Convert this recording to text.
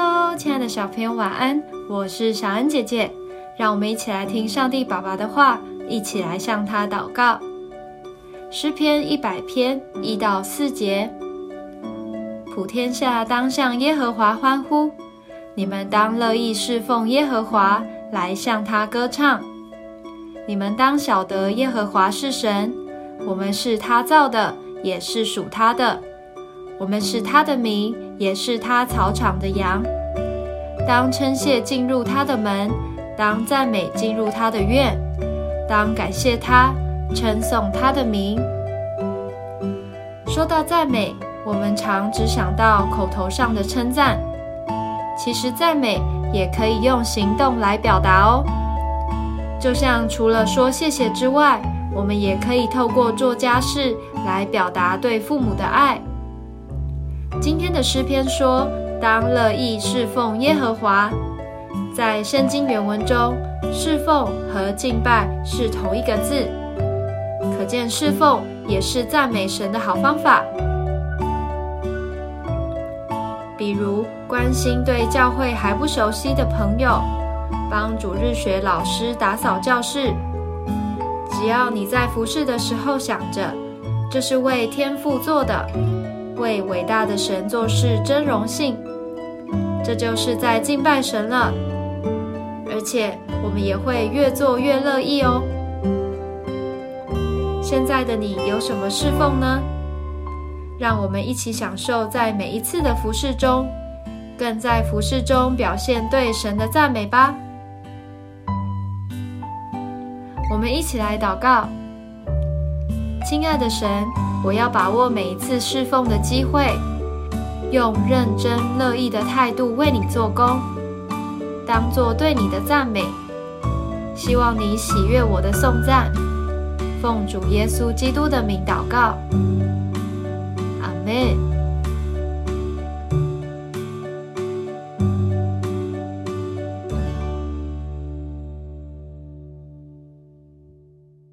Hello，亲爱的小朋友，晚安！我是小恩姐姐，让我们一起来听上帝爸爸的话，一起来向他祷告。诗篇一百篇一到四节：普天下当向耶和华欢呼，你们当乐意侍奉耶和华，来向他歌唱。你们当晓得耶和华是神，我们是他造的，也是属他的。我们是他的名，也是他草场的羊。当称谢进入他的门，当赞美进入他的院，当感谢他，称颂他的名。说到赞美，我们常只想到口头上的称赞，其实赞美也可以用行动来表达哦。就像除了说谢谢之外，我们也可以透过做家事来表达对父母的爱。今天的诗篇说：“当乐意侍奉耶和华。”在圣经原文中，“侍奉”和“敬拜”是同一个字，可见侍奉也是赞美神的好方法。比如，关心对教会还不熟悉的朋友，帮主日学老师打扫教室。只要你在服侍的时候想着，这是为天父做的。为伟大的神做事真荣幸，这就是在敬拜神了。而且我们也会越做越乐意哦。现在的你有什么侍奉呢？让我们一起享受在每一次的服侍中，更在服侍中表现对神的赞美吧。我们一起来祷告，亲爱的神。我要把握每一次侍奉的机会，用认真乐意的态度为你做工，当做对你的赞美。希望你喜悦我的颂赞，奉主耶稣基督的名祷告，阿门。